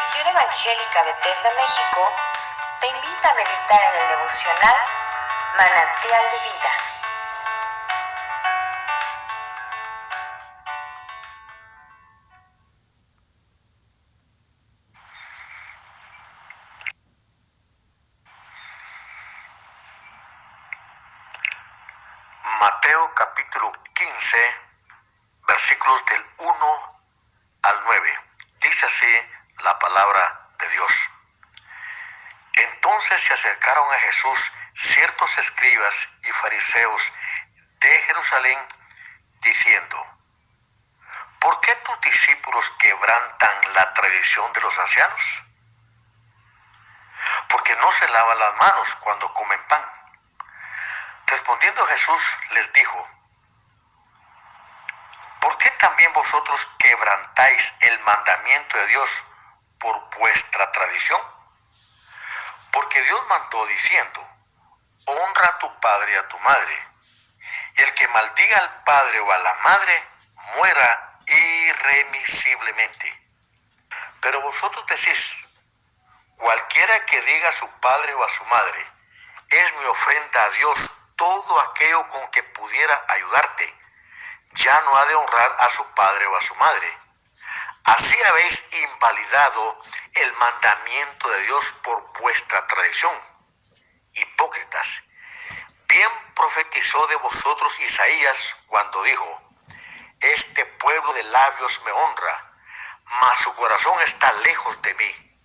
Misión Evangélica Bethesda México te invita a meditar en el devocional Manantial de Vida. Mateo capítulo 15, versículos del 1 al 9. Dice así la palabra de Dios. Entonces se acercaron a Jesús ciertos escribas y fariseos de Jerusalén diciendo, ¿por qué tus discípulos quebrantan la tradición de los ancianos? Porque no se lavan las manos cuando comen pan. Respondiendo Jesús les dijo, ¿por qué también vosotros quebrantáis el mandamiento de Dios por vuestra tradición? Porque Dios mandó diciendo, honra a tu padre y a tu madre, y el que maldiga al padre o a la madre muera irremisiblemente. Pero vosotros decís, cualquiera que diga a su padre o a su madre, es mi ofrenda a Dios todo aquello con que pudiera ayudarte, ya no ha de honrar a su padre o a su madre. Así habéis invalidado el mandamiento de Dios por vuestra tradición. Hipócritas, bien profetizó de vosotros Isaías cuando dijo, este pueblo de labios me honra, mas su corazón está lejos de mí,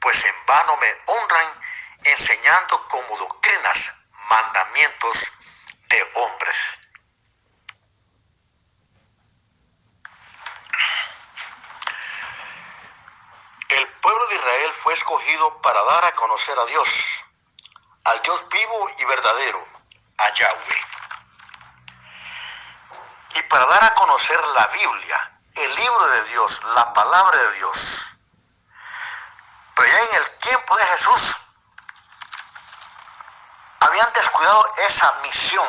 pues en vano me honran enseñando como doctrinas mandamientos de hombres. El pueblo de Israel fue escogido para dar a conocer a Dios, al Dios vivo y verdadero, a Yahweh. Y para dar a conocer la Biblia, el libro de Dios, la palabra de Dios. Pero ya en el tiempo de Jesús, habían descuidado esa misión,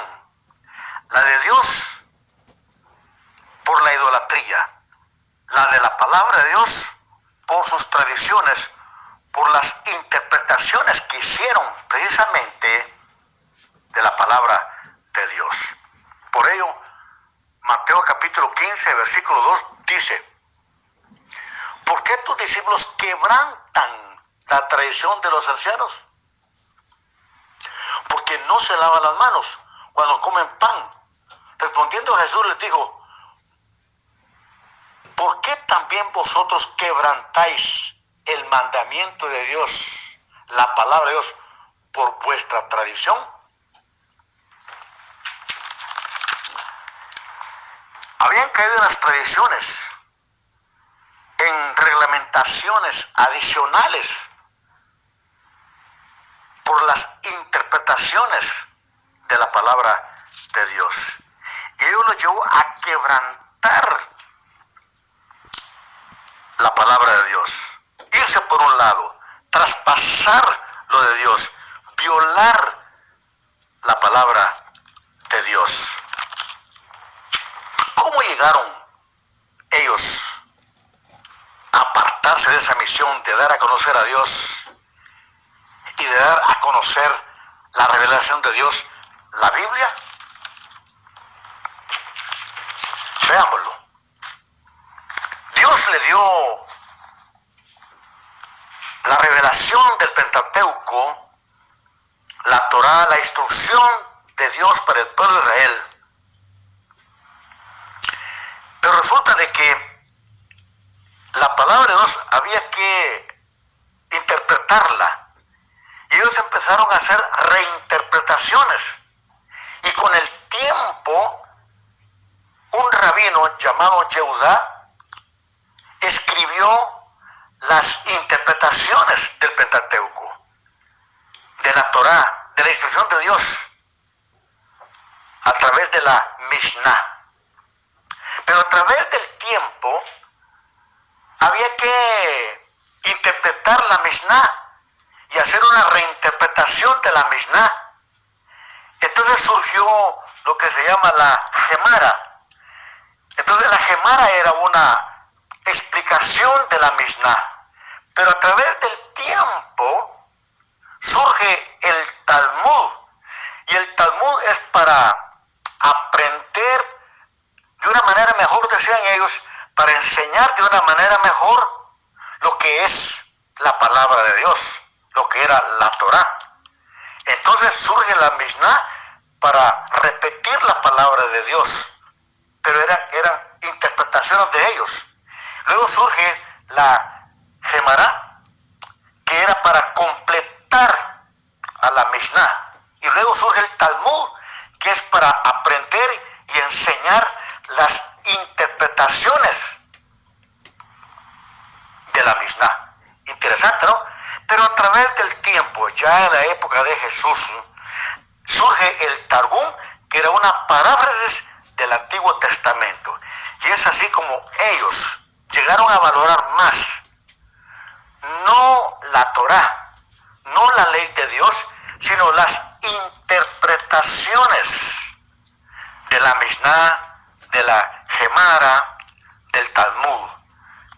la de Dios por la idolatría, la de la palabra de Dios por sus tradiciones, por las interpretaciones que hicieron precisamente de la palabra de Dios. Por ello, Mateo capítulo 15, versículo 2 dice, ¿por qué tus discípulos quebrantan la tradición de los ancianos? Porque no se lavan las manos cuando comen pan. Respondiendo Jesús les dijo, ¿por qué también vosotros quebrantáis el mandamiento de Dios, la palabra de Dios, por vuestra tradición? Habían caído en las tradiciones, en reglamentaciones adicionales por las interpretaciones de la palabra de Dios. Y ello lo llevó a quebrantar la palabra de Dios. Irse por un lado, traspasar lo de Dios, violar la palabra de Dios. ¿Cómo llegaron ellos a apartarse de esa misión de dar a conocer a Dios y de dar a conocer la revelación de Dios, la Biblia? Veámoslo. Dios le dio la revelación del Pentateuco, la Torah, la instrucción de Dios para el pueblo de Israel. Pero resulta de que la palabra de Dios había que interpretarla. Y ellos empezaron a hacer reinterpretaciones. Y con el tiempo, un rabino llamado Yehudá las interpretaciones del Pentateuco, de la Torá, de la instrucción de Dios, a través de la Mishnah. Pero a través del tiempo había que interpretar la Mishnah y hacer una reinterpretación de la Mishnah. Entonces surgió lo que se llama la Gemara. Entonces la Gemara era una explicación de la Mishnah, Pero a través del tiempo surge el Talmud. Y el Talmud es para aprender de una manera mejor, decían ellos, para enseñar de una manera mejor lo que es la palabra de Dios, lo que era la Torah. Entonces surge la Mishnah para repetir la palabra de Dios, pero eran, eran interpretaciones de ellos. Luego surge la Gemara, que era para completar a la Mishnah. Y luego surge el Talmud, que es para aprender y enseñar las interpretaciones de la Mishnah. Interesante, ¿no? Pero a través del tiempo, ya en la época de Jesús, surge el Targum, que era una paráfrasis del Antiguo Testamento. Y es así como ellos llegaron a valorar más no la Torah, no la ley de Dios, sino las interpretaciones de la Mishnah, de la Gemara, del Talmud.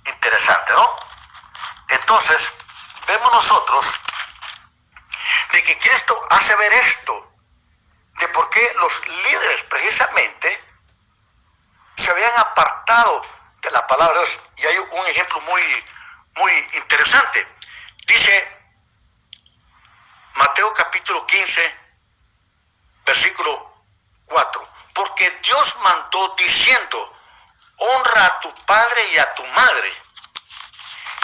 Interesante, ¿no? Entonces, vemos nosotros de que Cristo hace ver esto, de por qué los líderes precisamente se habían apartado de la palabra de Dios. Y hay un ejemplo muy, muy interesante. Dice Mateo capítulo 15, versículo 4. Porque Dios mandó diciendo, honra a tu padre y a tu madre.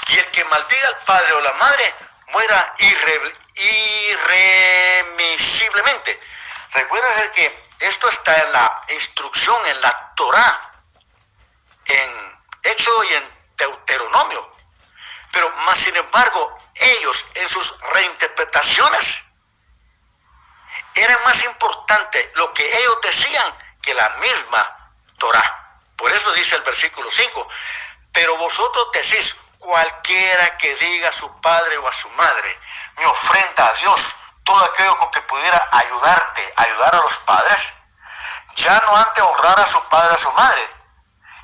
Y el que maldiga al padre o la madre muera irremisiblemente. Recuerda que esto está en la instrucción, en la Torah, en Éxodo y en Deuteronomio. Pero más sin embargo, ellos en sus reinterpretaciones era más importante lo que ellos decían que la misma Torah. Por eso dice el versículo 5, pero vosotros decís, cualquiera que diga a su padre o a su madre, me ofrenda a Dios todo aquello con que pudiera ayudarte, ayudar a los padres, ya no han honrar a su padre o a su madre.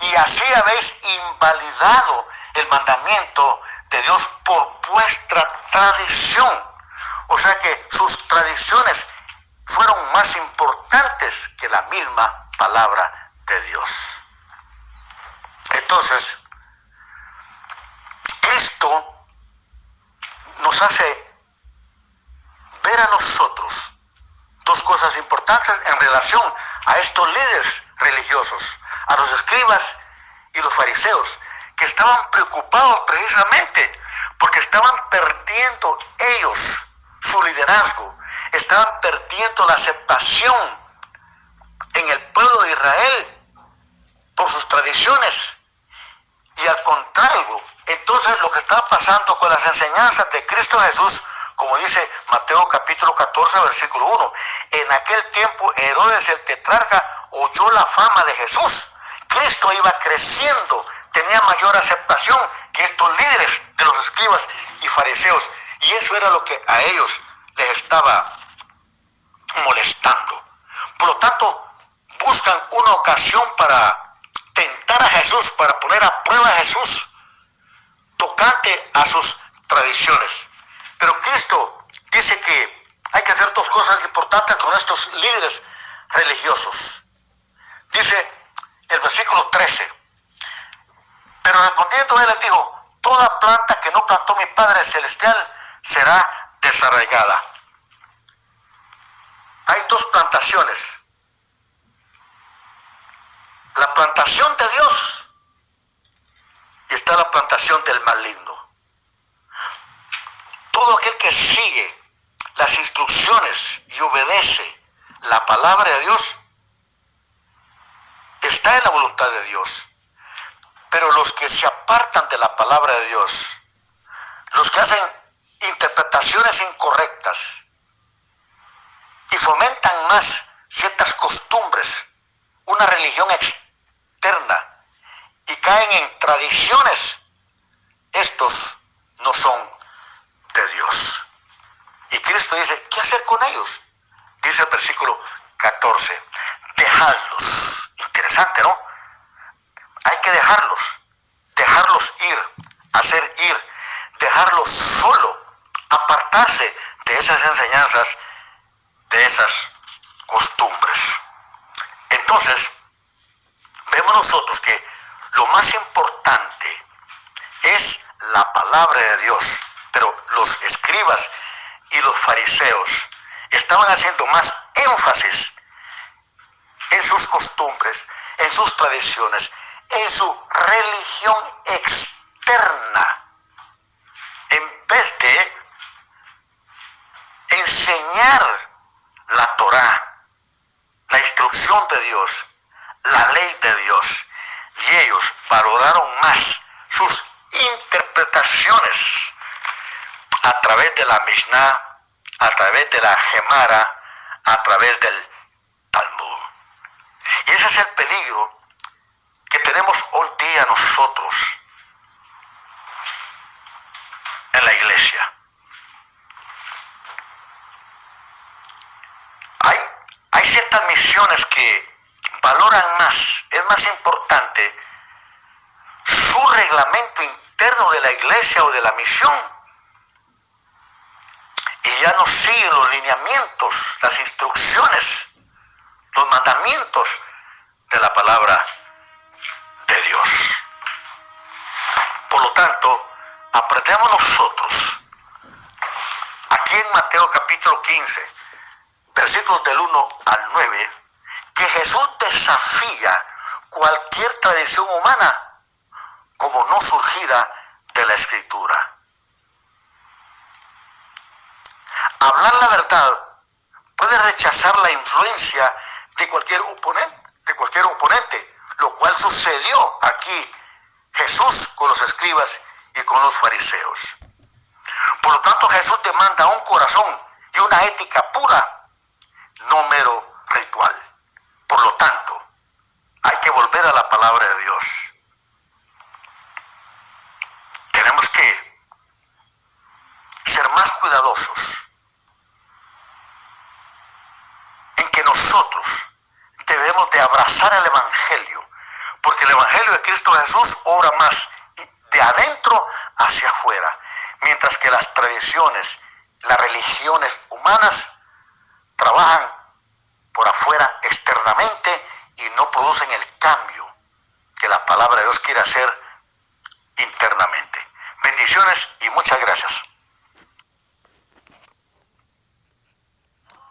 Y así habéis invalidado el mandamiento de Dios por vuestra tradición. O sea que sus tradiciones fueron más importantes que la misma palabra de Dios. Entonces, esto nos hace ver a nosotros dos cosas importantes en relación a estos líderes religiosos, a los escribas y los fariseos, que estaban preocupados precisamente porque estaban perdiendo ellos su liderazgo, estaban perdiendo la aceptación en el pueblo de Israel por sus tradiciones. Y al contrario, entonces lo que estaba pasando con las enseñanzas de Cristo Jesús, como dice Mateo capítulo 14, versículo 1, en aquel tiempo Herodes el tetrarca oyó la fama de Jesús. Cristo iba creciendo, tenía mayor aceptación que estos líderes de los escribas y fariseos. Y eso era lo que a ellos les estaba molestando. Por lo tanto, buscan una ocasión para tentar a Jesús, para poner a prueba a Jesús, tocante a sus tradiciones. Pero Cristo dice que hay que hacer dos cosas importantes con estos líderes religiosos. Dice el versículo 13, pero respondiendo él dijo, toda planta que no plantó mi Padre Celestial será desarraigada. Hay dos plantaciones. La plantación de Dios y está la plantación del maligno. Todo aquel que sigue las instrucciones y obedece la palabra de Dios está en la voluntad de Dios. Pero los que se apartan de la palabra de Dios, los que hacen interpretaciones incorrectas, y fomentan más ciertas costumbres, una religión externa y caen en tradiciones, estos no son de Dios. Y Cristo dice, ¿qué hacer con ellos? Dice el versículo 14, dejadlos. Interesante, ¿no? Hay que dejarlos, dejarlos ir, hacer ir, dejarlo solo, apartarse de esas enseñanzas, de esas costumbres. Entonces, vemos nosotros que lo más importante es la palabra de Dios, pero los escribas y los fariseos estaban haciendo más énfasis en sus costumbres, en sus tradiciones, en su religión externa, en vez de enseñar la Torah, la instrucción de Dios, la ley de Dios. Y ellos valoraron más sus interpretaciones a través de la Mishnah, a través de la Gemara, a través del ese es el peligro que tenemos hoy día nosotros en la iglesia. Hay, ciertas misiones que valoran más, es más importante su reglamento interno de la iglesia o de la misión y ya no siguen los lineamientos, las instrucciones, los mandamientos aprendemos nosotros, aquí en Mateo capítulo 15, versículos del 1 al 9, que Jesús desafía cualquier tradición humana como no surgida de la escritura. Hablar la verdad puede rechazar la influencia de cualquier oponente, de cualquier oponente, lo cual sucedió aquí Jesús con los escribas y con los fariseos. Por lo tanto, Jesús demanda un corazón y una ética pura, no mero ritual. Por lo tanto, hay que volver a la palabra de Dios. Tenemos que ser más cuidadosos en que nosotros debemos de abrazar el Evangelio, porque el Evangelio de Cristo Jesús obra más de adentro hacia afuera, mientras que las tradiciones, las religiones humanas trabajan por afuera externamente y no producen el cambio que la palabra de Dios quiere hacer internamente. Bendiciones y muchas gracias.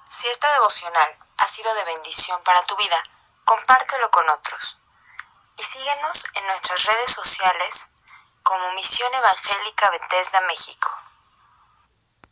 Si esta devocional ha sido de bendición para tu vida, compártelo con otros. Y síguenos en nuestras redes sociales como Misión Evangélica Bethesda México.